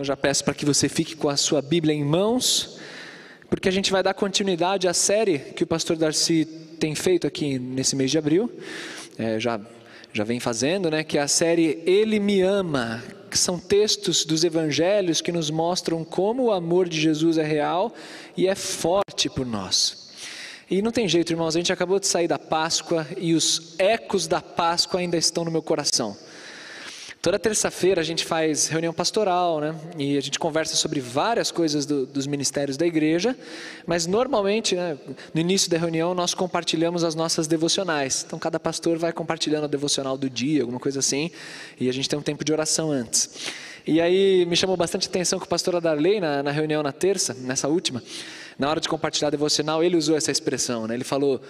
Eu já peço para que você fique com a sua Bíblia em mãos, porque a gente vai dar continuidade à série que o pastor Darcy tem feito aqui nesse mês de abril. É, já já vem fazendo, né, que é a série Ele me ama, que são textos dos evangelhos que nos mostram como o amor de Jesus é real e é forte por nós. E não tem jeito, irmãos, a gente acabou de sair da Páscoa e os ecos da Páscoa ainda estão no meu coração. Toda terça-feira a gente faz reunião pastoral, né? E a gente conversa sobre várias coisas do, dos ministérios da igreja, mas normalmente, né, no início da reunião, nós compartilhamos as nossas devocionais. Então, cada pastor vai compartilhando a devocional do dia, alguma coisa assim, e a gente tem um tempo de oração antes. E aí me chamou bastante atenção que o pastor Adarley, na, na reunião na terça, nessa última, na hora de compartilhar devocional, ele usou essa expressão, né? ele falou,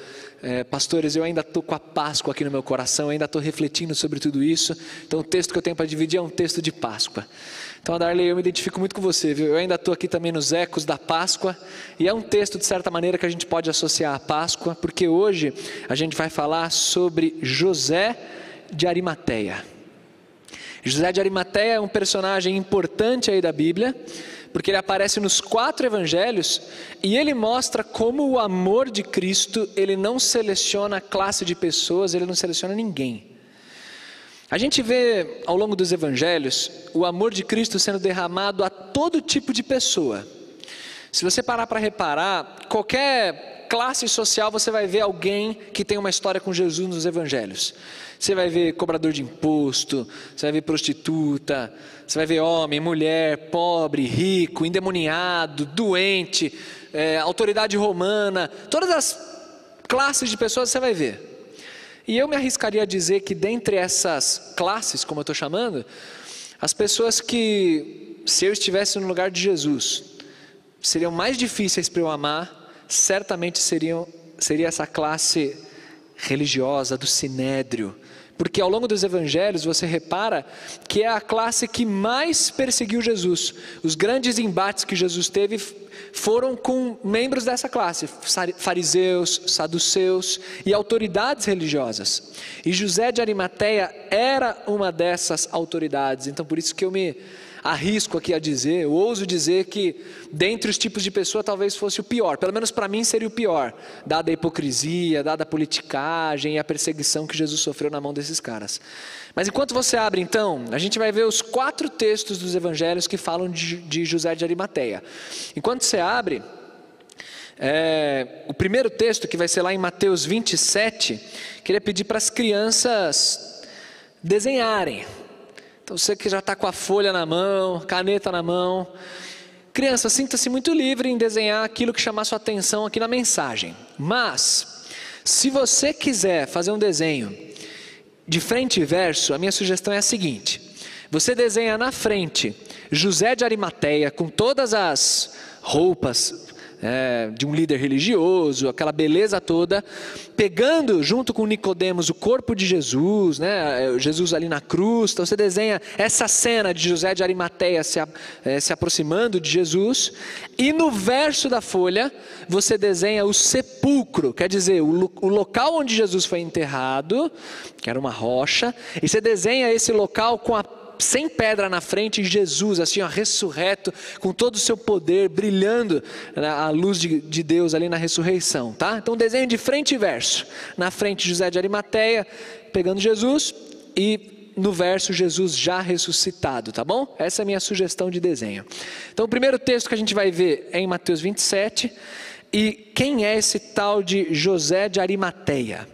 é, pastores, eu ainda estou com a Páscoa aqui no meu coração, eu ainda estou refletindo sobre tudo isso, então o texto que eu tenho para dividir é um texto de Páscoa. Então, Adarley, eu me identifico muito com você, viu? Eu ainda estou aqui também nos ecos da Páscoa, e é um texto, de certa maneira, que a gente pode associar à Páscoa, porque hoje a gente vai falar sobre José de Arimateia. José de Arimateia é um personagem importante aí da Bíblia, porque ele aparece nos quatro evangelhos e ele mostra como o amor de Cristo, ele não seleciona classe de pessoas, ele não seleciona ninguém. A gente vê ao longo dos evangelhos o amor de Cristo sendo derramado a todo tipo de pessoa. Se você parar para reparar, qualquer classe social você vai ver alguém que tem uma história com Jesus nos evangelhos. Você vai ver cobrador de imposto, você vai ver prostituta, você vai ver homem, mulher, pobre, rico, endemoniado, doente, é, autoridade romana, todas as classes de pessoas você vai ver. E eu me arriscaria a dizer que dentre essas classes, como eu estou chamando, as pessoas que, se eu estivesse no lugar de Jesus, seriam mais difíceis para eu amar, certamente seriam, seria essa classe religiosa do sinédrio, porque ao longo dos evangelhos você repara que é a classe que mais perseguiu Jesus. Os grandes embates que Jesus teve foram com membros dessa classe, fariseus, saduceus e autoridades religiosas. E José de Arimateia era uma dessas autoridades. Então por isso que eu me arrisco aqui a dizer, eu ouso dizer que dentre os tipos de pessoa talvez fosse o pior, pelo menos para mim seria o pior, dada a hipocrisia, dada a politicagem e a perseguição que Jesus sofreu na mão desses caras. Mas enquanto você abre então, a gente vai ver os quatro textos dos evangelhos que falam de, de José de Arimateia. Enquanto você abre, é, o primeiro texto, que vai ser lá em Mateus 27, queria pedir para as crianças desenharem. Então você que já está com a folha na mão, caneta na mão. Criança, sinta-se muito livre em desenhar aquilo que chamar sua atenção aqui na mensagem. Mas, se você quiser fazer um desenho de frente e verso, a minha sugestão é a seguinte: você desenha na frente José de Arimateia com todas as roupas é, de um líder religioso, aquela beleza toda, pegando junto com Nicodemos o corpo de Jesus, né, Jesus ali na cruz, então você desenha essa cena de José de Arimateia se, é, se aproximando de Jesus, e no verso da folha você desenha o sepulcro, quer dizer, o, o local onde Jesus foi enterrado, que era uma rocha, e você desenha esse local com a sem pedra na frente, Jesus, assim, ó, ressurreto, com todo o seu poder, brilhando a luz de, de Deus ali na ressurreição, tá? Então, desenho de frente e verso. Na frente, José de Arimateia, pegando Jesus, e no verso, Jesus já ressuscitado, tá bom? Essa é a minha sugestão de desenho. Então, o primeiro texto que a gente vai ver é em Mateus 27. E quem é esse tal de José de Arimateia?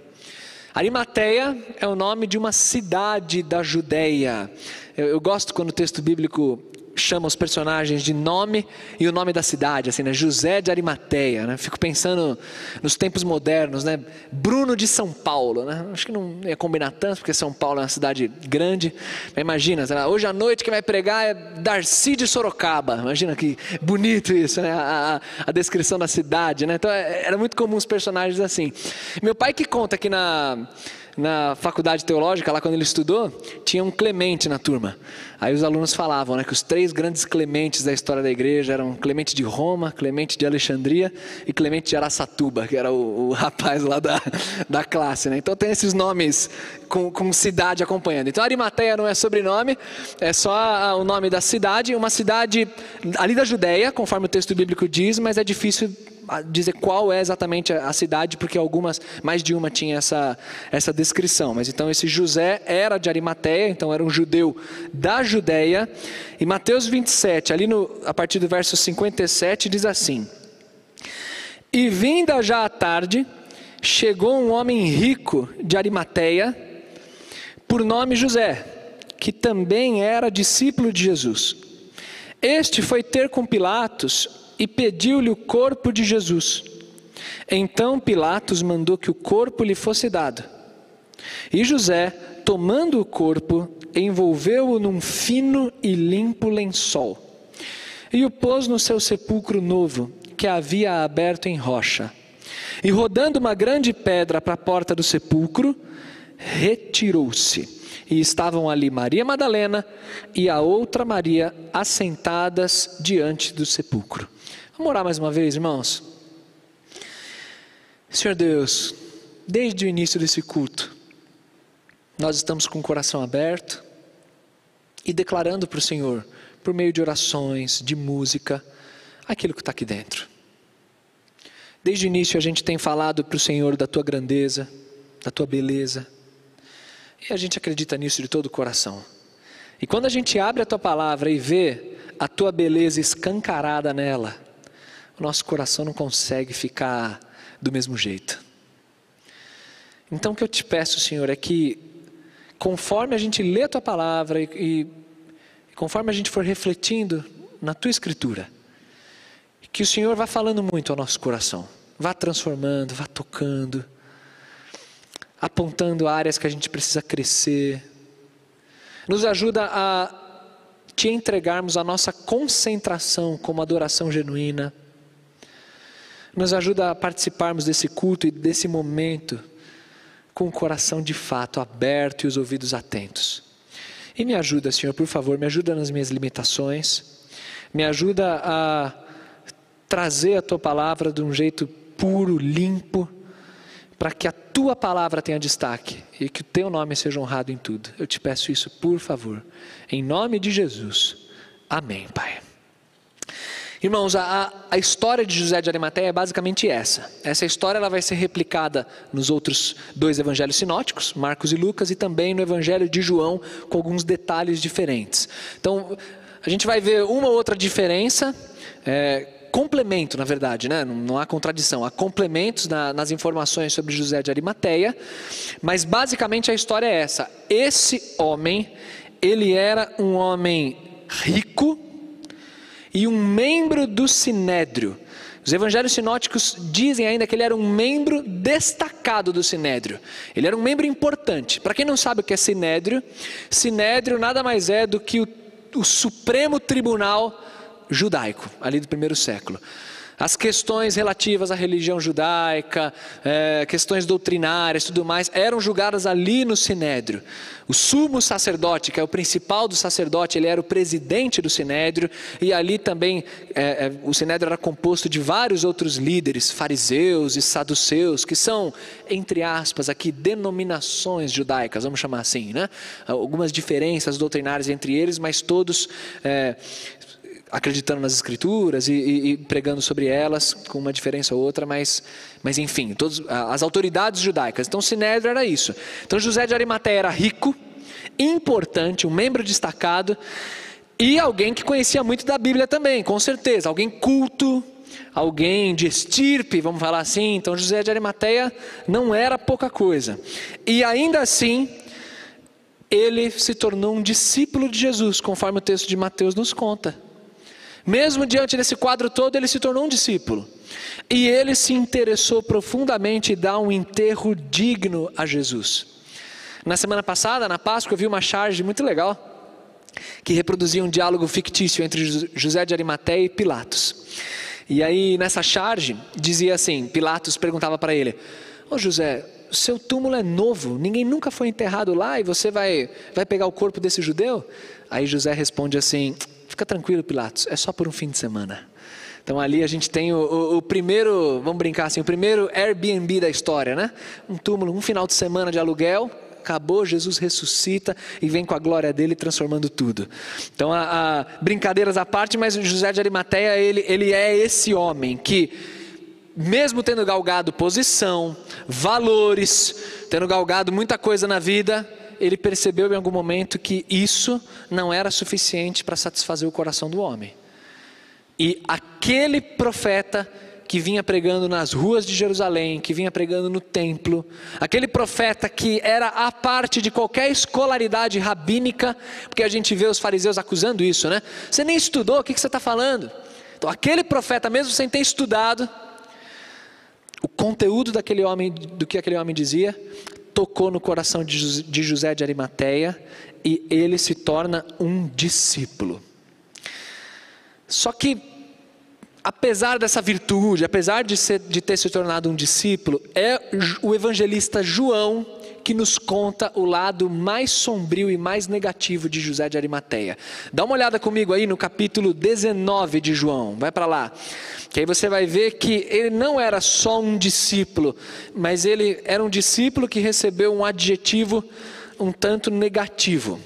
Arimateia é o nome de uma cidade da Judéia. Eu, eu gosto quando o texto bíblico chama os personagens de nome e o nome da cidade, assim, né? José de Arimateia, né? Fico pensando nos tempos modernos, né? Bruno de São Paulo, né? Acho que não ia combinar tanto, porque São Paulo é uma cidade grande. Mas imagina, lá, hoje à noite quem vai pregar é Darcy de Sorocaba. Imagina que bonito isso, né? A, a, a descrição da cidade, né? Então é, era muito comum os personagens assim. Meu pai que conta aqui na na faculdade teológica, lá quando ele estudou, tinha um Clemente na turma. Aí os alunos falavam né, que os três grandes Clementes da história da igreja eram Clemente de Roma, Clemente de Alexandria e Clemente de Araçatuba, que era o, o rapaz lá da, da classe. Né? Então tem esses nomes com, com, cidade acompanhando. Então Arimateia não é sobrenome, é só o nome da cidade, uma cidade ali da Judéia, conforme o texto bíblico diz, mas é difícil dizer qual é exatamente a cidade, porque algumas, mais de uma tinha essa, essa descrição. Mas então esse José era de Arimateia, então era um judeu da Judéia. E Mateus 27, ali no, a partir do verso 57, diz assim: E vinda já a tarde, chegou um homem rico de Arimateia, por nome José, que também era discípulo de Jesus. Este foi ter com Pilatos e pediu-lhe o corpo de Jesus. Então Pilatos mandou que o corpo lhe fosse dado. E José, tomando o corpo, envolveu-o num fino e limpo lençol e o pôs no seu sepulcro novo, que havia aberto em rocha. E rodando uma grande pedra para a porta do sepulcro, retirou-se. E estavam ali Maria Madalena e a outra Maria assentadas diante do sepulcro. Vamos orar mais uma vez, irmãos? Senhor Deus, desde o início desse culto, nós estamos com o coração aberto e declarando para o Senhor, por meio de orações, de música, aquilo que está aqui dentro. Desde o início a gente tem falado para o Senhor da tua grandeza, da tua beleza, e a gente acredita nisso de todo o coração. E quando a gente abre a tua palavra e vê a tua beleza escancarada nela, o nosso coração não consegue ficar do mesmo jeito. Então o que eu te peço, Senhor, é que conforme a gente lê a tua palavra e, e conforme a gente for refletindo na tua escritura, que o Senhor vá falando muito ao nosso coração, vá transformando, vá tocando, apontando áreas que a gente precisa crescer, nos ajuda a te entregarmos a nossa concentração como adoração genuína nos ajuda a participarmos desse culto e desse momento com o coração de fato aberto e os ouvidos atentos. E me ajuda, Senhor, por favor, me ajuda nas minhas limitações, me ajuda a trazer a tua palavra de um jeito puro, limpo, para que a tua palavra tenha destaque e que o teu nome seja honrado em tudo. Eu te peço isso, por favor, em nome de Jesus. Amém, Pai. Irmãos, a, a história de José de Arimateia é basicamente essa. Essa história ela vai ser replicada nos outros dois evangelhos sinóticos, Marcos e Lucas, e também no evangelho de João, com alguns detalhes diferentes. Então, a gente vai ver uma outra diferença, é, complemento, na verdade, né? não, não há contradição, há complementos na, nas informações sobre José de Arimateia, mas basicamente a história é essa. Esse homem, ele era um homem rico, e um membro do sinédrio. Os evangelhos sinóticos dizem ainda que ele era um membro destacado do sinédrio. Ele era um membro importante. Para quem não sabe o que é sinédrio, sinédrio nada mais é do que o, o Supremo Tribunal Judaico, ali do primeiro século. As questões relativas à religião judaica, é, questões doutrinárias, tudo mais, eram julgadas ali no Sinédrio. O sumo sacerdote, que é o principal do sacerdote, ele era o presidente do Sinédrio, e ali também é, é, o Sinédrio era composto de vários outros líderes, fariseus e saduceus, que são, entre aspas, aqui, denominações judaicas, vamos chamar assim, né? Algumas diferenças doutrinárias entre eles, mas todos é, acreditando nas escrituras e, e, e, pregando sobre elas, com uma diferença ou outra, mas, mas enfim, todos, as autoridades judaicas. Então, Sinédrio era isso. Então, José de Arimateia era rico, importante, um membro destacado e alguém que conhecia muito da Bíblia também, com certeza, alguém culto, alguém de estirpe, vamos falar assim. Então, José de Arimateia não era pouca coisa. E ainda assim, ele se tornou um discípulo de Jesus, conforme o texto de Mateus nos conta. Mesmo diante desse quadro todo, ele se tornou um discípulo. E ele se interessou profundamente em dar um enterro digno a Jesus. Na semana passada, na Páscoa, eu vi uma charge muito legal que reproduzia um diálogo fictício entre José de Arimateia e Pilatos. E aí, nessa charge, dizia assim: Pilatos perguntava para ele: Ô oh, José, seu túmulo é novo, ninguém nunca foi enterrado lá e você vai, vai pegar o corpo desse judeu? Aí José responde assim: Fica tranquilo, Pilatos, é só por um fim de semana. Então ali a gente tem o, o, o, primeiro, vamos brincar assim, o primeiro Airbnb da história, né? Um túmulo, um final de semana de aluguel, acabou, Jesus ressuscita e vem com a glória dele transformando tudo. Então, a, a, brincadeiras à parte, mas José de Arimateia, ele, ele é esse homem que, mesmo tendo galgado posição, valores, tendo galgado muita coisa na vida, ele percebeu em algum momento que isso não era suficiente para satisfazer o coração do homem. E aquele profeta que vinha pregando nas ruas de Jerusalém, que vinha pregando no templo, aquele profeta que era a parte de qualquer escolaridade rabínica, porque a gente vê os fariseus acusando isso, né? Você nem estudou, o que você está falando? Então, aquele profeta, mesmo sem ter estudado, o conteúdo daquele homem, do que aquele homem dizia, tocou no coração de José de Arimateia e ele se torna um discípulo. Só que, apesar dessa virtude, apesar de, ser, de ter se tornado um discípulo, é o evangelista João que nos conta o lado mais sombrio e mais negativo de José de Arimateia. Dá uma olhada comigo aí no capítulo 19 de João, vai para lá. Que aí você vai ver que ele não era só um discípulo, mas ele era um discípulo que recebeu um adjetivo um tanto negativo.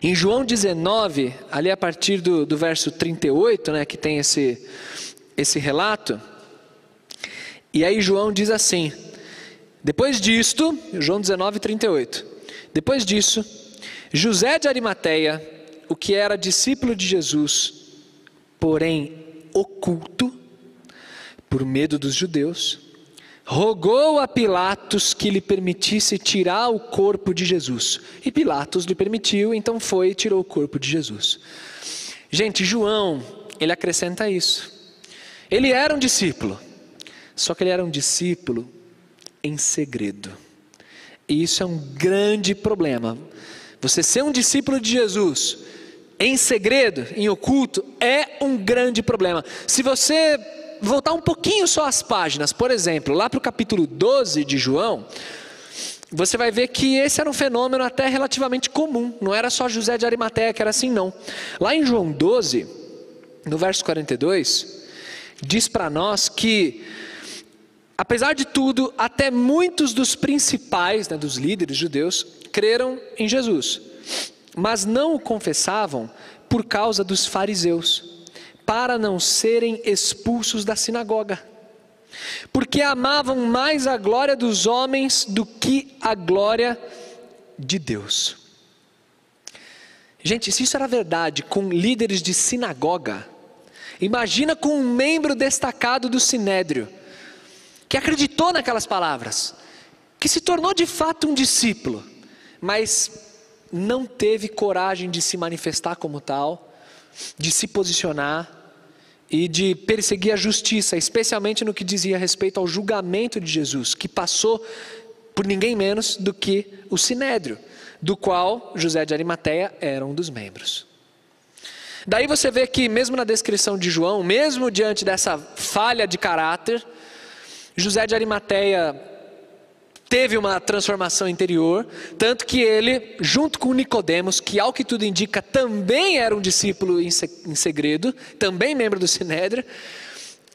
Em João 19, ali a partir do, do verso 38, né, que tem esse, esse relato, e aí João diz assim: depois disto, João 19, 38, depois disso, José de Arimateia, o que era discípulo de Jesus, porém oculto, por medo dos judeus, rogou a Pilatos que lhe permitisse tirar o corpo de Jesus. E Pilatos lhe permitiu, então foi e tirou o corpo de Jesus. Gente, João, ele acrescenta isso. Ele era um discípulo, só que ele era um discípulo em segredo. E isso é um grande problema. Você ser um discípulo de Jesus em segredo, em oculto, é um grande problema. Se você voltar um pouquinho só as páginas, por exemplo, lá para o capítulo 12 de João, você vai ver que esse era um fenômeno até relativamente comum, não era só José de Arimateia que era assim, não. Lá em João 12, no verso 42, diz para nós que, apesar de tudo, até muitos dos principais, né, dos líderes judeus, creram em Jesus, mas não o confessavam por causa dos fariseus para não serem expulsos da sinagoga, porque amavam mais a glória dos homens do que a glória de Deus. Gente, se isso era verdade com líderes de sinagoga, imagina com um membro destacado do sinédrio, que acreditou naquelas palavras, que se tornou de fato um discípulo, mas não teve coragem de se manifestar como tal, de se posicionar, e de perseguir a justiça, especialmente no que dizia respeito ao julgamento de Jesus, que passou por ninguém menos do que o Sinédrio, do qual José de Arimateia era um dos membros. Daí você vê que, mesmo na descrição de João, mesmo diante dessa falha de caráter, José de Arimateia teve uma transformação interior, tanto que ele, junto com Nicodemos, que ao que tudo indica também era um discípulo em segredo, também membro do Sinédrio,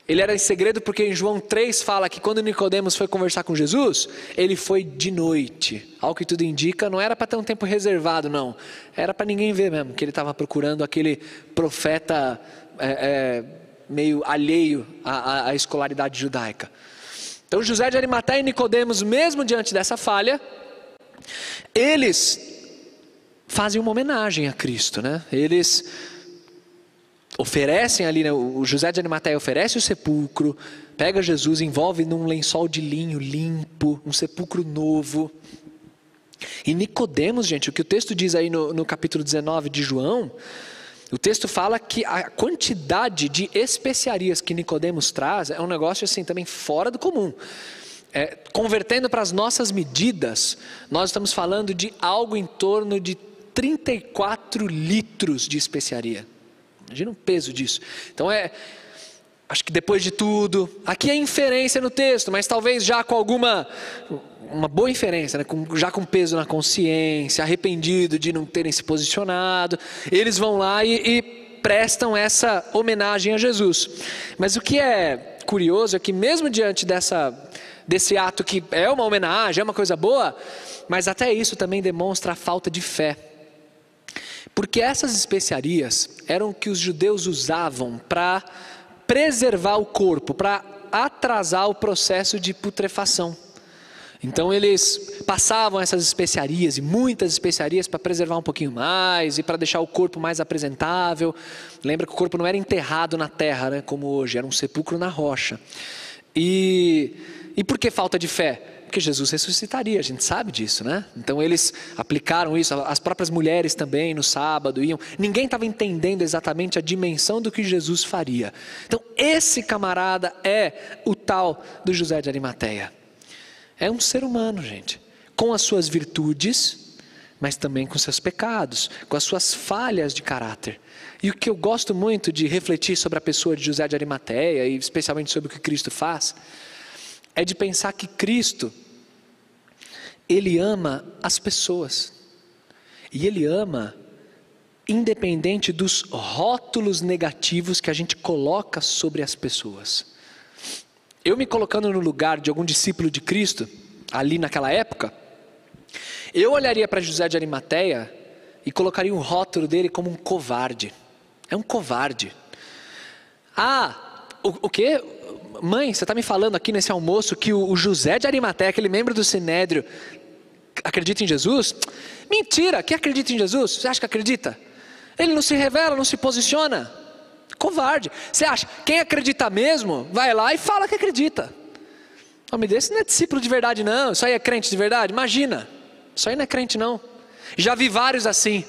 ele era em segredo porque em João 3 fala que quando Nicodemos foi conversar com Jesus, ele foi de noite. Ao que tudo indica, não era para ter um tempo reservado, não. Era para ninguém ver mesmo que ele estava procurando aquele profeta é, é, meio alheio à, à escolaridade judaica. Então José de Arimateia e Nicodemos, mesmo diante dessa falha, eles fazem uma homenagem a Cristo, né? Eles oferecem ali, né? o José de Arimateia oferece o sepulcro, pega Jesus, envolve num lençol de linho limpo, um sepulcro novo. E Nicodemos, gente, o que o texto diz aí no, no capítulo 19 de João, o texto fala que a quantidade de especiarias que Nicodemos traz é um negócio assim também fora do comum. É, convertendo para as nossas medidas, nós estamos falando de algo em torno de 34 litros de especiaria. Imagina o peso disso. Então é, acho que depois de tudo, aqui é inferência no texto, mas talvez já com alguma uma boa inferência, né? com, já com peso na consciência, arrependido de não terem se posicionado, eles vão lá e, e prestam essa homenagem a Jesus. Mas o que é curioso é que mesmo diante dessa desse ato que é uma homenagem, é uma coisa boa, mas até isso também demonstra a falta de fé. Porque essas especiarias eram que os judeus usavam para preservar o corpo, para atrasar o processo de putrefação. Então eles passavam essas especiarias e muitas especiarias para preservar um pouquinho mais e para deixar o corpo mais apresentável. Lembra que o corpo não era enterrado na terra, né, como hoje, era um sepulcro na rocha. E, e por que falta de fé? Porque Jesus ressuscitaria, a gente sabe disso, né? Então eles aplicaram isso, as próprias mulheres também no sábado iam. Ninguém estava entendendo exatamente a dimensão do que Jesus faria. Então esse camarada é o tal do José de Arimateia. É um ser humano, gente, com as suas virtudes, mas também com seus pecados, com as suas falhas de caráter. E o que eu gosto muito de refletir sobre a pessoa de José de Arimateia, e especialmente sobre o que Cristo faz, é de pensar que Cristo, Ele ama as pessoas. E Ele ama independente dos rótulos negativos que a gente coloca sobre as pessoas. Eu me colocando no lugar de algum discípulo de Cristo, ali naquela época, eu olharia para José de Arimateia e colocaria um rótulo dele como um covarde. É um covarde. Ah, o, o quê? Mãe, você está me falando aqui nesse almoço que o, José de Arimateia, aquele membro do Sinédrio, acredita em Jesus? Mentira, quem acredita em Jesus? Você acha que acredita? Ele não se revela, não se posiciona. Covarde. Você acha? Quem acredita mesmo, vai lá e fala que acredita. Homem desse não é discípulo de verdade, não. Isso aí é crente de verdade? Imagina. Isso aí não é crente, não. Já vi vários assim.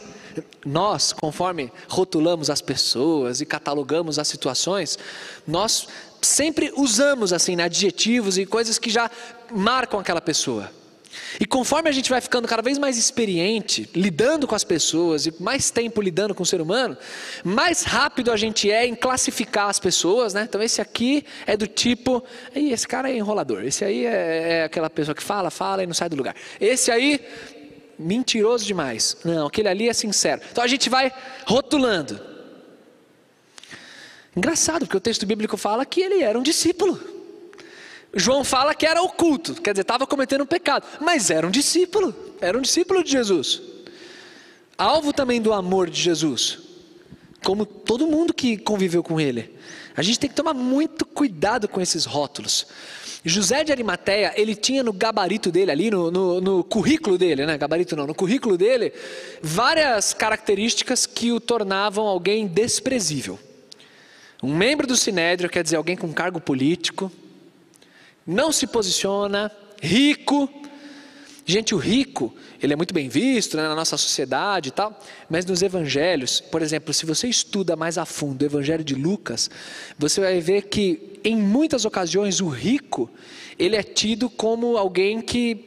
Nós, conforme rotulamos as pessoas e catalogamos as situações, nós sempre usamos assim adjetivos e coisas que já marcam aquela pessoa. E conforme a gente vai ficando cada vez mais experiente, lidando com as pessoas e mais tempo lidando com o ser humano, mais rápido a gente é em classificar as pessoas, né? Então esse aqui é do tipo, esse cara é enrolador, esse aí é, é aquela pessoa que fala, fala e não sai do lugar. Esse aí, mentiroso demais. Não, aquele ali é sincero. Então a gente vai rotulando. Engraçado, porque o texto bíblico fala que ele era um discípulo. João fala que era oculto, quer dizer, estava cometendo um pecado, mas era um discípulo, era um discípulo de Jesus, alvo também do amor de Jesus, como todo mundo que conviveu com ele. A gente tem que tomar muito cuidado com esses rótulos. José de Arimateia, ele tinha no gabarito dele ali, no, no, no, currículo dele, né? Gabarito não, no currículo dele, várias características que o tornavam alguém desprezível. Um membro do Sinédrio, quer dizer, alguém com cargo político, não se posiciona, rico. Gente, o rico, ele é muito bem visto né, na nossa sociedade e tal, mas nos evangelhos, por exemplo, se você estuda mais a fundo o evangelho de Lucas, você vai ver que em muitas ocasiões o rico, ele é tido como alguém que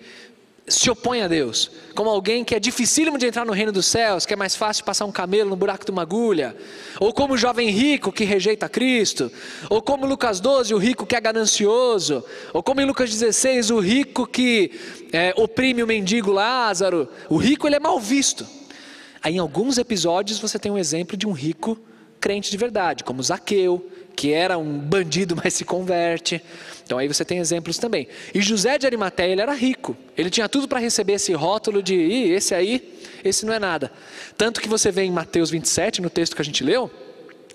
se opõe a Deus, como alguém que é dificílimo de entrar no reino dos céus, que é mais fácil passar um camelo no buraco de uma agulha, ou como o jovem rico que rejeita Cristo, ou como Lucas 12, o rico que é ganancioso, ou como em Lucas 16, o rico que é, oprime o mendigo Lázaro. O rico ele é mal visto. Aí, em alguns episódios você tem um exemplo de um rico crente de verdade, como Zaqueu, que era um bandido, mas se converte. Então aí você tem exemplos também. E José de Arimateia, ele era rico. Ele tinha tudo para receber esse rótulo de, Ih, esse aí, esse não é nada. Tanto que você vê em Mateus 27, no texto que a gente leu,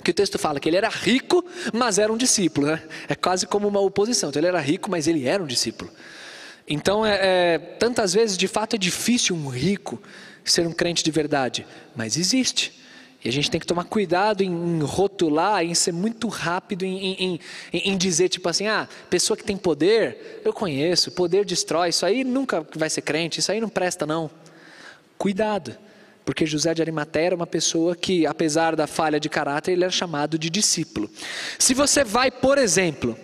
que o texto fala que ele era rico, mas era um discípulo. Né? É quase como uma oposição. Então ele era rico, mas ele era um discípulo. Então, é, é, tantas vezes, de fato, é difícil um rico ser um crente de verdade, mas existe. E a gente tem que tomar cuidado em rotular, em ser muito rápido em, em, em, em, dizer, tipo assim, ah, pessoa que tem poder, eu conheço, poder destrói, isso aí nunca vai ser crente, isso aí não presta não. Cuidado, porque José de Arimateia era uma pessoa que, apesar da falha de caráter, ele era chamado de discípulo. Se você vai, por exemplo,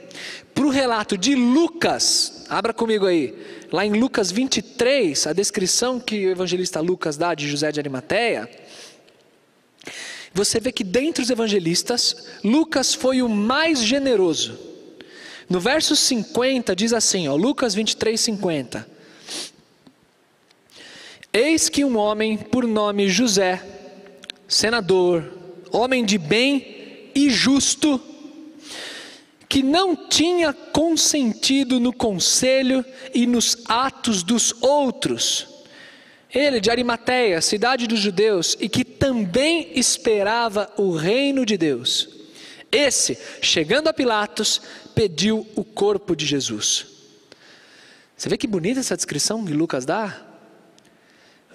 para o relato de Lucas, abra comigo aí, lá em Lucas 23, a descrição que o evangelista Lucas dá de José de Arimateia, você vê que dentre os evangelistas, Lucas foi o mais generoso. No verso 50 diz assim, ó, Lucas 23, 50. Eis que um homem por nome José, senador, homem de bem e justo, que não tinha consentido no conselho e nos atos dos outros. Ele de Arimateia, cidade dos judeus, e que também esperava o reino de Deus. Esse, chegando a Pilatos, pediu o corpo de Jesus. Você vê que bonita essa descrição que Lucas dá?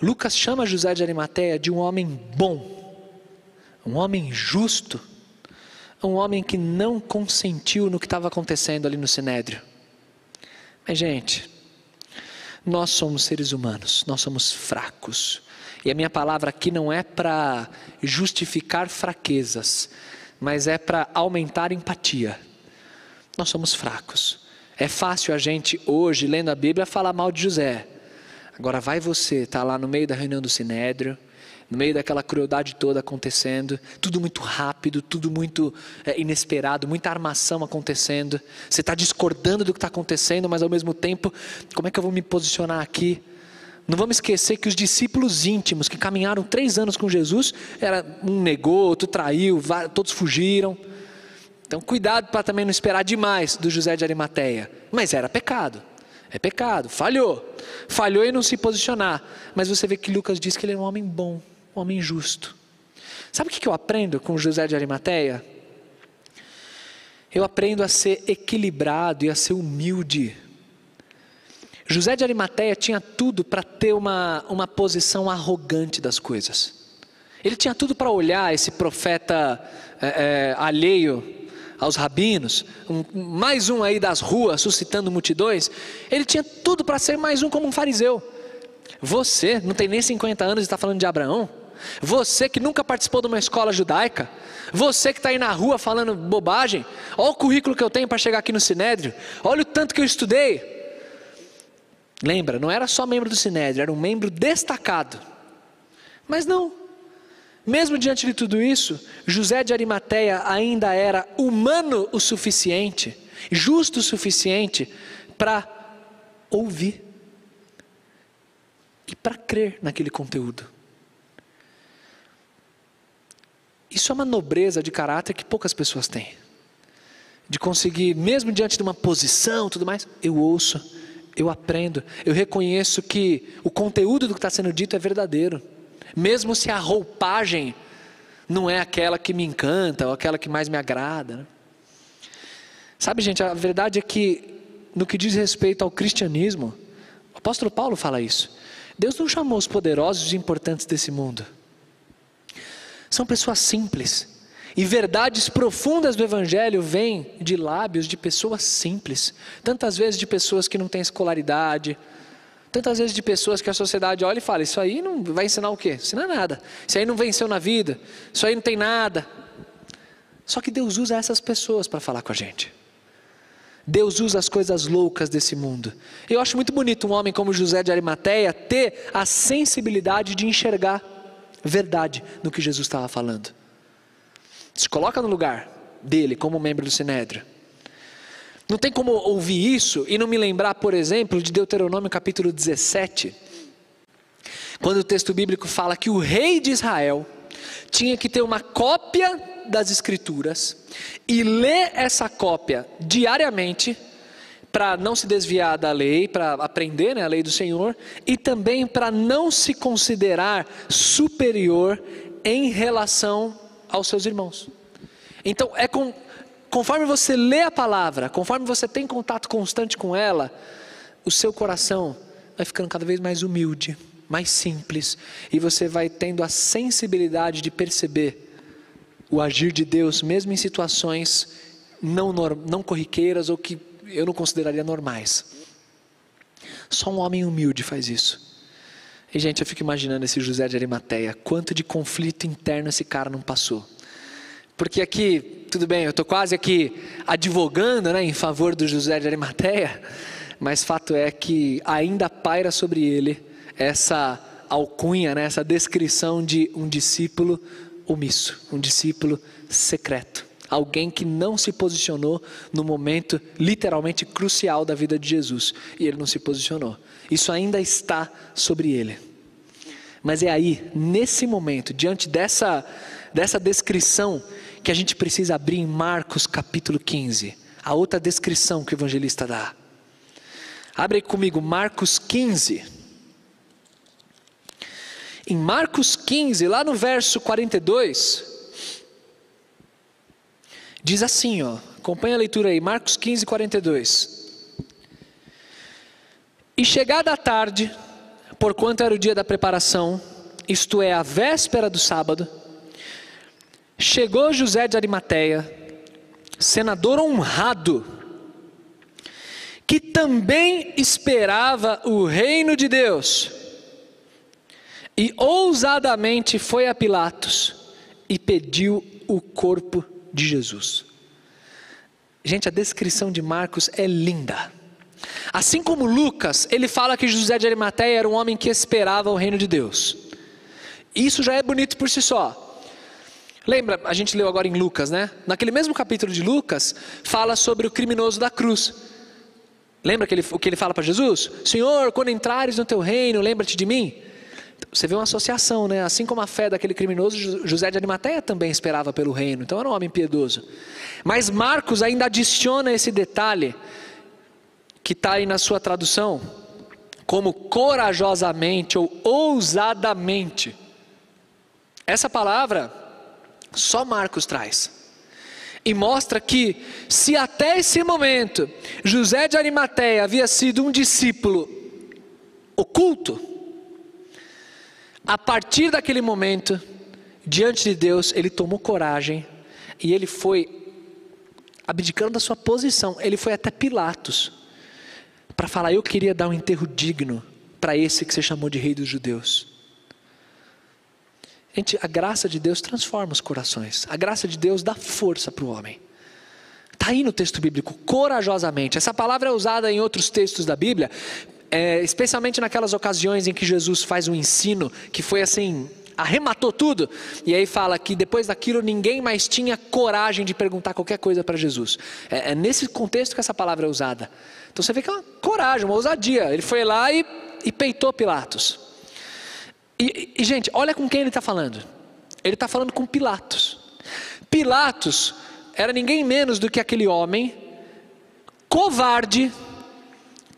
Lucas chama José de Arimateia de um homem bom, um homem justo, um homem que não consentiu no que estava acontecendo ali no Sinédrio. Mas, gente, nós somos seres humanos, nós somos fracos. E a minha palavra aqui não é para justificar fraquezas, mas é para aumentar empatia. Nós somos fracos. É fácil a gente hoje, lendo a Bíblia, falar mal de José. Agora vai você, está lá no meio da reunião do Sinédrio, no meio daquela crueldade toda acontecendo, tudo muito rápido, tudo muito é, inesperado, muita armação acontecendo. Você está discordando do que está acontecendo, mas ao mesmo tempo, como é que eu vou me posicionar aqui? Não vamos esquecer que os discípulos íntimos que caminharam três anos com Jesus, era, um negou, outro traiu, todos fugiram. Então, cuidado para também não esperar demais do José de Arimateia. Mas era pecado. É pecado, falhou. Falhou em não se posicionar. Mas você vê que Lucas diz que ele é um homem bom, um homem justo. Sabe o que eu aprendo com José de Arimateia? Eu aprendo a ser equilibrado e a ser humilde. José de Arimateia tinha tudo para ter uma, uma posição arrogante das coisas. Ele tinha tudo para olhar esse profeta é, é, alheio aos rabinos, um, mais um aí das ruas suscitando multidões, ele tinha tudo para ser mais um como um fariseu. Você não tem nem 50 anos e está falando de Abraão? Você que nunca participou de uma escola judaica? Você que está aí na rua falando bobagem? Olha o currículo que eu tenho para chegar aqui no Sinédrio. Olha o tanto que eu estudei. Lembra, não era só membro do Sinédrio, era um membro destacado. Mas não, mesmo diante de tudo isso, José de Arimateia ainda era humano o suficiente, justo o suficiente para ouvir e para crer naquele conteúdo. Isso é uma nobreza de caráter que poucas pessoas têm. De conseguir, mesmo diante de uma posição, tudo mais, eu ouço, eu aprendo, eu reconheço que o conteúdo do que está sendo dito é verdadeiro mesmo se a roupagem não é aquela que me encanta ou aquela que mais me agrada. Né? Sabe, gente, a verdade é que no que diz respeito ao cristianismo, o apóstolo Paulo fala isso. Deus não chamou os poderosos e importantes desse mundo. São pessoas simples. E verdades profundas do Evangelho vêm de lábios de pessoas simples. Tantas vezes de pessoas que não têm escolaridade, Tantas vezes de pessoas que a sociedade olha e fala: Isso aí não vai ensinar o quê? Ensina nada. Isso aí não venceu na vida. Isso aí não tem nada. Só que Deus usa essas pessoas para falar com a gente. Deus usa as coisas loucas desse mundo. Eu acho muito bonito um homem como José de Arimateia ter a sensibilidade de enxergar verdade no que Jesus estava falando. Se coloca no lugar dele como membro do Sinédrio. Não tem como ouvir isso e não me lembrar, por exemplo, de Deuteronômio capítulo 17, quando o texto bíblico fala que o rei de Israel tinha que ter uma cópia das Escrituras e ler essa cópia diariamente para não se desviar da lei, para aprender né, a lei do Senhor e também para não se considerar superior em relação aos seus irmãos. Então é com Conforme você lê a palavra, conforme você tem contato constante com ela, o seu coração vai ficando cada vez mais humilde, mais simples, e você vai tendo a sensibilidade de perceber o agir de Deus, mesmo em situações não, não corriqueiras ou que eu não consideraria normais. Só um homem humilde faz isso. E, gente, eu fico imaginando esse José de Arimateia. Quanto de conflito interno esse cara não passou. Porque aqui, tudo bem, eu estou quase aqui advogando né, em favor do José de Arimateia, mas fato é que ainda paira sobre ele essa alcunha, né, essa descrição de um discípulo omisso, um discípulo secreto. Alguém que não se posicionou no momento literalmente crucial da vida de Jesus. E ele não se posicionou. Isso ainda está sobre ele. Mas é aí, nesse momento, diante dessa, dessa descrição, que a gente precisa abrir em Marcos capítulo 15. A outra descrição que o evangelista dá. Abre comigo Marcos 15. Em Marcos 15, lá no verso 42, diz assim, ó, acompanha a leitura aí, Marcos 15, 42. E chegada a tarde, porquanto era o dia da preparação, isto é, a véspera do sábado, chegou José de Arimateia, senador honrado, que também esperava o reino de Deus, e ousadamente foi a Pilatos e pediu o corpo de Jesus. Gente, a descrição de Marcos é linda. Assim como Lucas, ele fala que José de Arimateia era um homem que esperava o reino de Deus. Isso já é bonito por si só. Lembra, a gente leu agora em Lucas, né? Naquele mesmo capítulo de Lucas, fala sobre o criminoso da cruz. Lembra que ele, o que ele fala para Jesus? Senhor, quando entrares no teu reino, lembra-te de mim. Você vê uma associação, né? Assim como a fé daquele criminoso, José de Arimateia também esperava pelo reino, então era um homem piedoso. Mas Marcos ainda adiciona esse detalhe que está aí na sua tradução, como corajosamente ou ousadamente. Essa palavra só Marcos traz. E mostra que, se até esse momento José de Arimateia havia sido um discípulo oculto, a partir daquele momento, diante de Deus, ele tomou coragem e ele foi abdicando da sua posição, ele foi até Pilatos para falar: Eu queria dar um enterro digno para esse que você chamou de rei dos judeus. Gente, a graça de Deus transforma os corações, a graça de Deus dá força para o homem. Está aí no texto bíblico, corajosamente. Essa palavra é usada em outros textos da Bíblia, é, especialmente naquelas ocasiões em que Jesus faz um ensino que foi assim, arrematou tudo, e aí fala que depois daquilo ninguém mais tinha coragem de perguntar qualquer coisa para Jesus. É, é, nesse contexto que essa palavra é usada. Então você vê que é uma coragem, uma ousadia. Ele foi lá e, e peitou Pilatos. E, e, gente, olha com quem ele está falando. Ele está falando com Pilatos. Pilatos era ninguém menos do que aquele homem covarde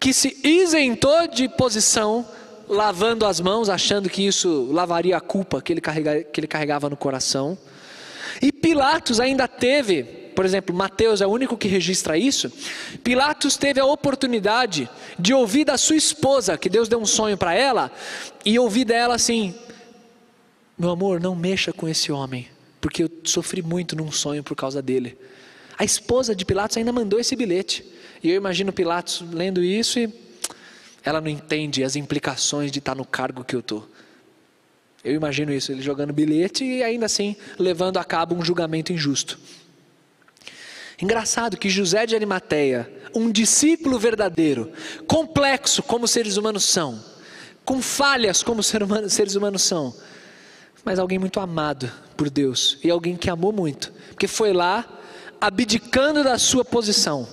que se isentou de posição lavando as mãos, achando que isso lavaria a culpa que ele, carrega, que ele carregava no coração. E Pilatos ainda teve, por exemplo, Mateus é o único que registra isso. Pilatos teve a oportunidade de ouvir da sua esposa, que Deus deu um sonho para ela, e ouvir dela assim: Meu amor, não mexa com esse homem, porque eu sofri muito num sonho por causa dele. A esposa de Pilatos ainda mandou esse bilhete. E eu imagino Pilatos lendo isso e ela não entende as implicações de estar no cargo que eu estou. Eu imagino isso, ele jogando bilhete e ainda assim levando a cabo um julgamento injusto. Engraçado que José de Arimateia, um discípulo verdadeiro, complexo como seres humanos são, com falhas como seres humanos são, mas alguém muito amado por Deus e alguém que amou muito, porque foi lá abdicando da sua posição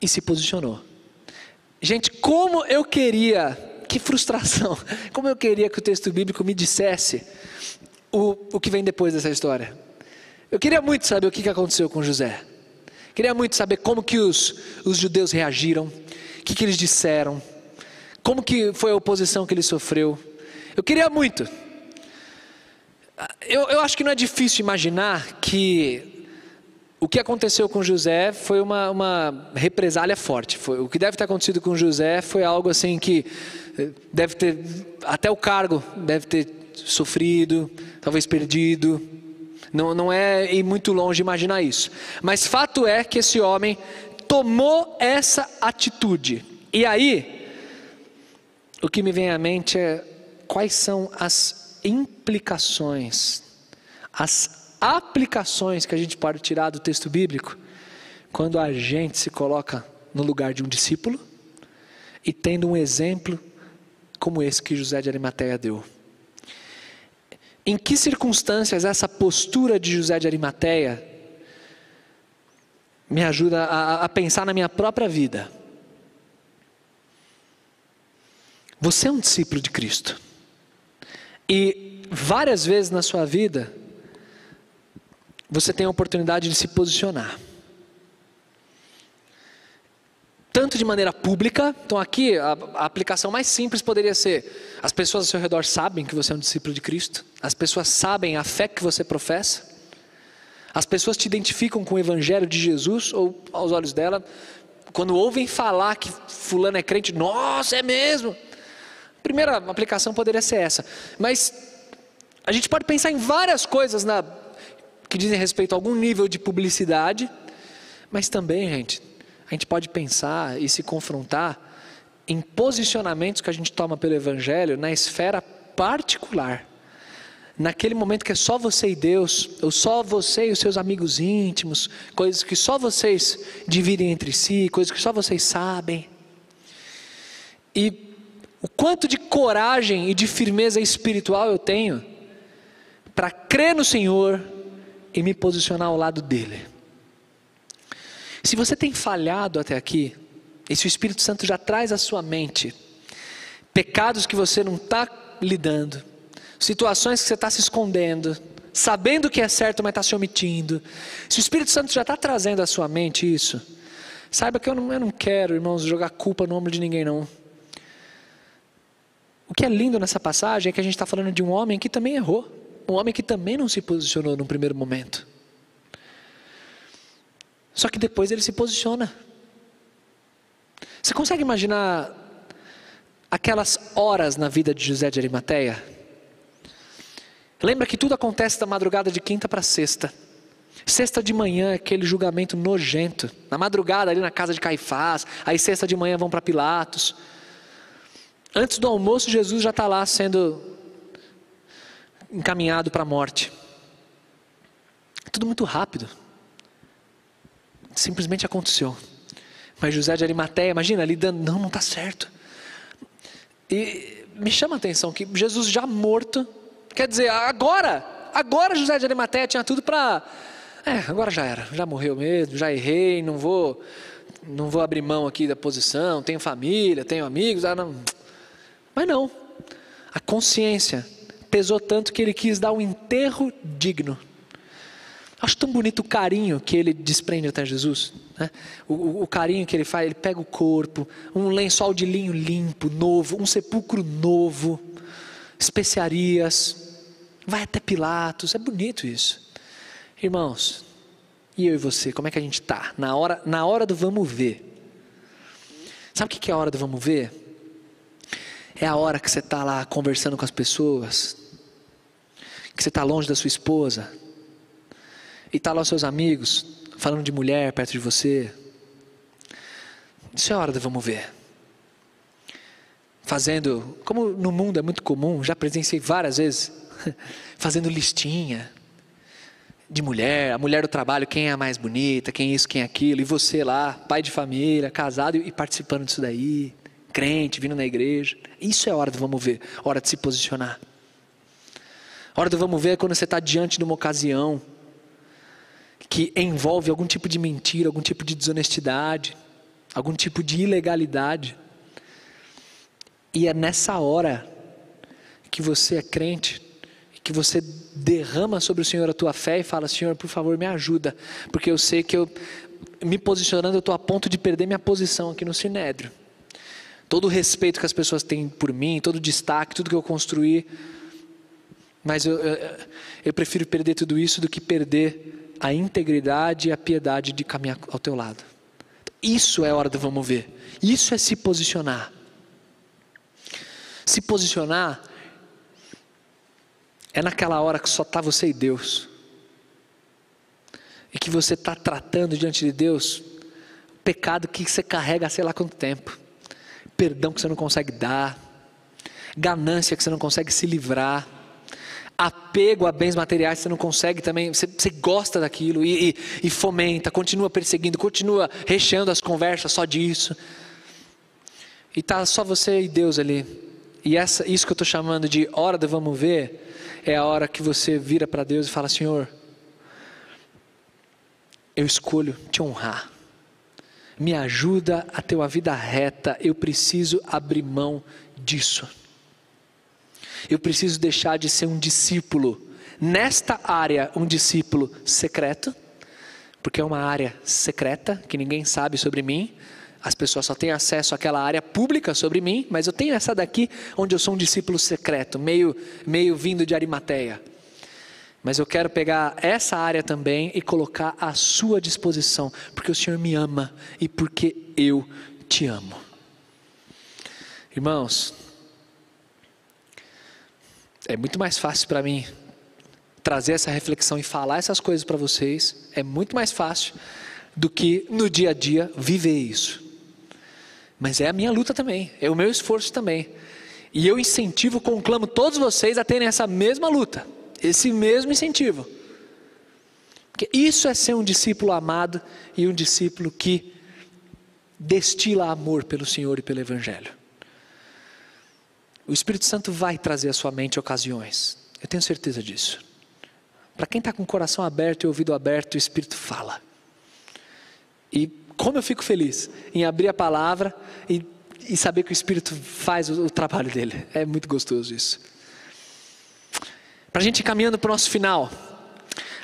e se posicionou. Gente, como eu queria, que frustração, como eu queria que o texto bíblico me dissesse o, o que vem depois dessa história. Eu queria muito saber o que aconteceu com José. Queria muito saber como que os, os judeus reagiram, o que, que eles disseram, como que foi a oposição que ele sofreu. Eu queria muito. Eu, eu acho que não é difícil imaginar que o que aconteceu com José foi uma, uma represália forte. Foi, o que deve ter acontecido com José foi algo assim que eh, deve ter, até o cargo deve ter sofrido, talvez perdido. Não, não é ir muito longe imaginar isso. Mas fato é que esse homem tomou essa atitude. E aí, o que me vem à mente é quais são as implicações, as aplicações que a gente pode tirar do texto bíblico quando a gente se coloca no lugar de um discípulo e tendo um exemplo como esse que José de Arimateia deu. Em que circunstâncias essa postura de José de Arimateia me ajuda a, a pensar na minha própria vida? Você é um discípulo de Cristo. E várias vezes na sua vida, você tem a oportunidade de se posicionar. Tanto de maneira pública, então aqui a, a, aplicação mais simples poderia ser: as pessoas ao seu redor sabem que você é um discípulo de Cristo, as pessoas sabem a fé que você professa, as pessoas te identificam com o evangelho de Jesus, ou aos olhos dela, quando ouvem falar que Fulano é crente, nossa, é mesmo. Primeira aplicação poderia ser essa. Mas a gente pode pensar em várias coisas na, que dizem respeito a algum nível de publicidade, mas também, gente, a gente pode pensar e se confrontar em posicionamentos que a gente toma pelo Evangelho na esfera particular. Naquele momento que é só você e Deus, ou só você e os seus amigos íntimos, coisas que só vocês dividem entre si, coisas que só vocês sabem. E o quanto de coragem e de firmeza espiritual eu tenho para crer no Senhor e me posicionar ao lado dele. Se você tem falhado até aqui, e se o Espírito Santo já traz à sua mente pecados que você não está lidando, situações que você está se escondendo, sabendo que é certo, mas está se omitindo, se o Espírito Santo já está trazendo à sua mente isso, saiba que eu não, eu não quero, irmãos, jogar culpa no ombro de ninguém, não. O que é lindo nessa passagem é que a gente está falando de um homem que também errou, um homem que também não se posicionou no primeiro momento. Só que depois ele se posiciona. Você consegue imaginar aquelas horas na vida de José de Arimateia? Lembra que tudo acontece da madrugada de quinta para sexta. Sexta de manhã, aquele julgamento nojento. Na madrugada, ali na casa de Caifás. Aí, sexta de manhã, vão para Pilatos. Antes do almoço, Jesus já está lá sendo encaminhado para a morte. Tudo muito rápido. Simplesmente aconteceu. Mas José de Arimateia, imagina, ali dando, não, não está certo. E me chama a atenção que Jesus já morto, quer dizer, agora, agora José de Arimateia tinha tudo para. É, agora já era, já morreu mesmo, já errei, não vou, não vou abrir mão aqui da posição, tenho família, tenho amigos, ah, não, mas não. A consciência pesou tanto que ele quis dar um enterro digno. Acho tão bonito o carinho que ele desprende até Jesus. Né? O, o, carinho que ele faz, ele pega o corpo, um lençol de linho limpo, novo, um sepulcro novo, especiarias, vai até Pilatos, é bonito isso. Irmãos, e eu e você, como é que a gente está? Na hora, na hora do vamos ver. Sabe o que é a hora do vamos ver? É a hora que você está lá conversando com as pessoas, que você está longe da sua esposa, e está lá os seus amigos falando de mulher perto de você. Isso é hora de vamos ver. Fazendo, como no mundo é muito comum, já presenciei várias vezes, fazendo listinha de mulher, a mulher do trabalho, quem é a mais bonita, quem é isso, quem é aquilo, e você lá, pai de família, casado e participando disso daí crente, vindo na igreja. Isso é hora do vamos ver, hora de se posicionar. Hora do vamos ver é quando você está diante de uma ocasião que envolve algum tipo de mentira, algum tipo de desonestidade, algum tipo de ilegalidade. E é nessa hora que você é crente, que você derrama sobre o Senhor a tua fé e fala: Senhor, por favor, me ajuda, porque eu sei que eu, me posicionando, eu estou a ponto de perder minha posição aqui no Sinédrio todo o respeito que as pessoas têm por mim, todo o destaque, tudo que eu construí. Mas eu, eu, eu, prefiro perder tudo isso do que perder a integridade e a piedade de caminhar ao teu lado. Isso é a hora do vamos ver. Isso é se posicionar. Se posicionar é naquela hora que só está você e Deus. E que você está tratando diante de Deus o pecado que você carrega sei lá quanto tempo perdão que você não consegue dar. ganância que você não consegue se livrar, apego a bens materiais, você não consegue também, você, você gosta daquilo e, e, e, fomenta, continua perseguindo, continua recheando as conversas só disso. E tá só você e Deus ali. E essa, isso que eu estou chamando de hora do vamos ver, é a hora que você vira para Deus e fala: Senhor, eu escolho te honrar. Me ajuda a ter uma vida reta, eu preciso abrir mão disso. Eu preciso deixar de ser um discípulo, nesta área, um discípulo secreto, porque é uma área secreta que ninguém sabe sobre mim. As pessoas só têm acesso àquela área pública sobre mim, mas eu tenho essa daqui onde eu sou um discípulo secreto, meio, meio vindo de Arimateia. Mas eu quero pegar essa área também e colocar à sua disposição, porque o Senhor me ama e porque eu te amo. Irmãos, é muito mais fácil para mim trazer essa reflexão e falar essas coisas para vocês, é muito mais fácil do que no dia a dia viver isso. Mas é a minha luta também, é o meu esforço também. E eu incentivo, conclamo todos vocês a terem essa mesma luta, esse mesmo incentivo. Porque isso é ser um discípulo amado e um discípulo que destila amor pelo Senhor e pelo Evangelho. O Espírito Santo vai trazer à sua mente ocasiões, eu tenho certeza disso. Para quem está com o coração aberto e ouvido aberto, o Espírito fala. E como eu fico feliz em abrir a palavra e, e saber que o Espírito faz o, o trabalho dele. É muito gostoso isso. Para a gente ir caminhando para o nosso final.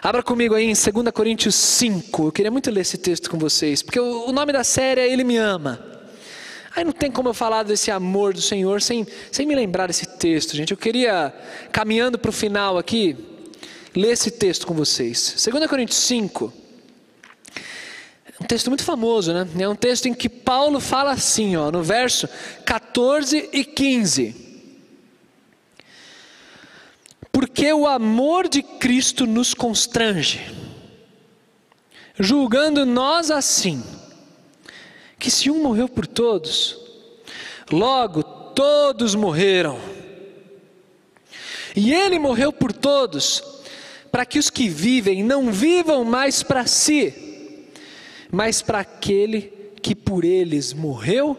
Abra comigo aí em 2 Coríntios 5. Eu queria muito ler esse texto com vocês, porque o, o nome da série é Ele Me Ama. Aí não tem como eu falar desse amor do Senhor sem, sem me lembrar desse texto, gente. Eu queria, caminhando para o final aqui, ler esse texto com vocês. 2 Coríntios 5. Um texto muito famoso, né? É um texto em que Paulo fala assim, ó, no verso 14 e 15. Porque o amor de Cristo nos constrange, julgando nós assim que se um morreu por todos, logo todos morreram. E ele morreu por todos, para que os que vivem não vivam mais para si, mas para aquele que por eles morreu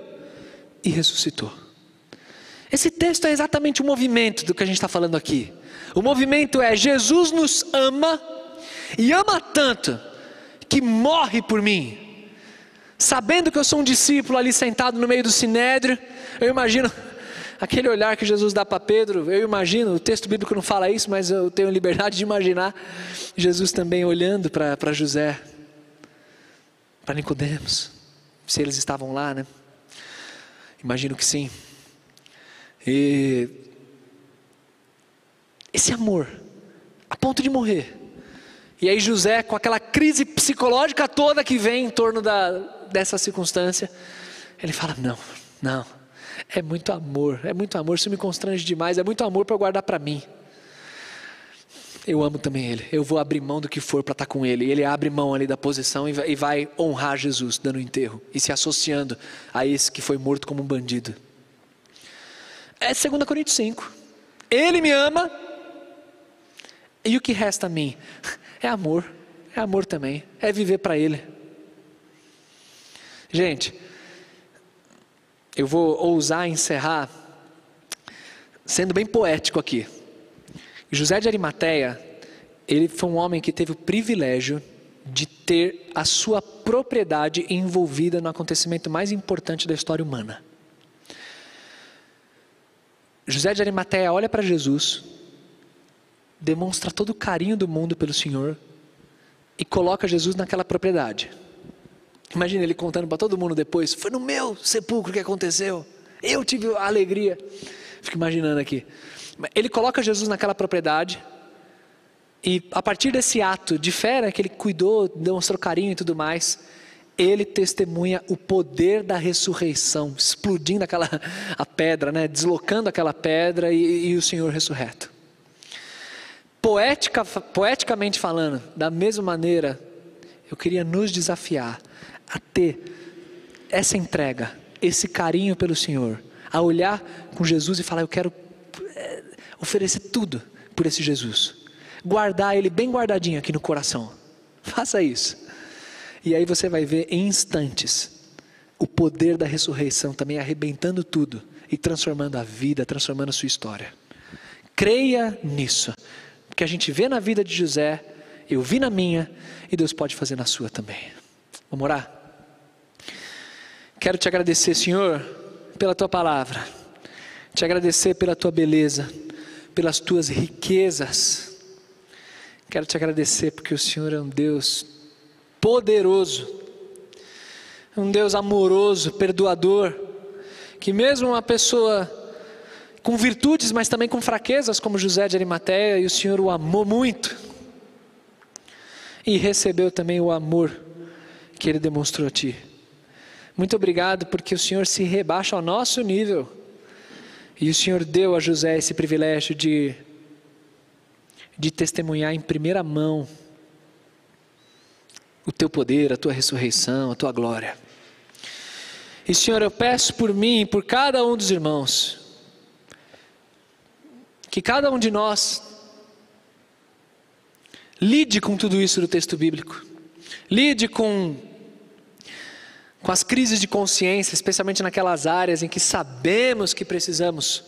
e ressuscitou. Esse texto é exatamente o movimento do que a gente está falando aqui. O movimento é: Jesus nos ama, e ama tanto, que morre por mim sabendo que eu sou um discípulo ali sentado no meio do sinédrio, eu imagino aquele olhar que Jesus dá para Pedro, eu imagino, o texto bíblico não fala isso, mas eu tenho liberdade de imaginar Jesus também olhando para José, para Nicodemos, se eles estavam lá, né? Imagino que sim. E esse amor, a ponto de morrer. E aí José, com aquela crise psicológica toda que vem em torno da, dessa circunstância, ele fala: Não, não, é muito amor, é muito amor, isso me constrange demais, é muito amor para guardar para mim. Eu amo também ele, eu vou abrir mão do que for para estar tá com ele. E ele abre mão ali da posição e vai honrar Jesus, dando enterro e se associando a esse que foi morto como um bandido. É 2 Coríntios 5. Ele me ama, e o que resta a mim? É amor, é amor também, é viver para Ele. Gente, eu vou ousar encerrar sendo bem poético aqui. José de Arimateia, ele foi um homem que teve o privilégio de ter a sua propriedade envolvida no acontecimento mais importante da história humana. José de Arimateia olha para Jesus, demonstra todo o carinho do mundo pelo Senhor e coloca Jesus naquela propriedade. Imagina ele contando para todo mundo depois: foi no meu sepulcro que aconteceu. Eu tive a alegria. Fico imaginando aqui. Ele coloca Jesus naquela propriedade. E a partir desse ato de fé, né, que ele cuidou, demonstrou carinho e tudo mais, ele testemunha o poder da ressurreição, explodindo aquela a pedra, né, deslocando aquela pedra e, e o Senhor ressurreto. Poética, poeticamente falando, da mesma maneira, eu queria nos desafiar a ter essa entrega, esse carinho pelo Senhor, a olhar com Jesus e falar: Eu quero oferecer tudo por esse Jesus. Guardar ele bem guardadinho aqui no coração. Faça isso. E aí você vai ver em instantes o poder da ressurreição também arrebentando tudo e transformando a vida, transformando a sua história. Creia nisso. Porque a gente vê na vida de José, eu vi na minha, e Deus pode fazer na sua também. Vamos orar? Quero te agradecer, Senhor, pela tua palavra, te agradecer pela tua beleza, pelas tuas riquezas. Quero te agradecer porque o Senhor é um Deus poderoso, um Deus amoroso, perdoador, que mesmo uma pessoa com virtudes, mas também com fraquezas, como José de Arimateia, e o Senhor o amou muito. E recebeu também o amor que ele demonstrou a ti. Muito obrigado porque o Senhor se rebaixa ao nosso nível. E o Senhor deu a José esse privilégio de, de testemunhar em primeira mão o teu poder, a tua ressurreição, a tua glória. E Senhor, eu peço por mim, por cada um dos irmãos, que cada um de nós lide com tudo isso do texto bíblico, lide com com as crises de consciência, especialmente naquelas áreas em que sabemos que precisamos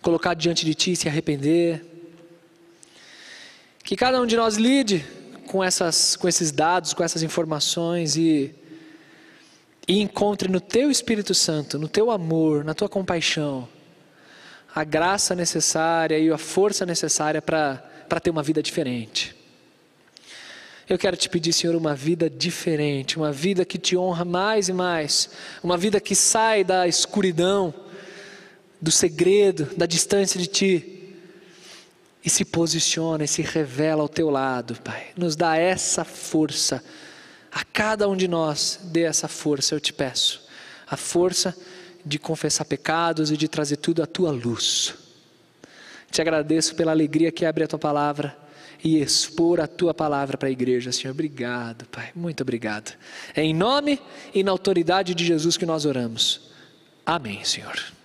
colocar diante de Ti e se arrepender. Que cada um de nós lide com, essas, com esses dados, com essas informações e, e encontre no Teu Espírito Santo, no Teu amor, na Tua compaixão, a graça necessária e a força necessária para ter uma vida diferente. Eu quero te pedir, Senhor, uma vida diferente, uma vida que te honra mais e mais, uma vida que sai da escuridão, do segredo, da distância de Ti, e se posiciona e se revela ao Teu lado, Pai. Nos dá essa força, a cada um de nós, dê essa força, eu te peço, a força de confessar pecados e de trazer tudo à Tua luz. Te agradeço pela alegria que abre a Tua palavra e expor a tua palavra para a igreja, Senhor. Obrigado, Pai, muito obrigado. É em nome e na autoridade de Jesus que nós oramos. Amém, Senhor.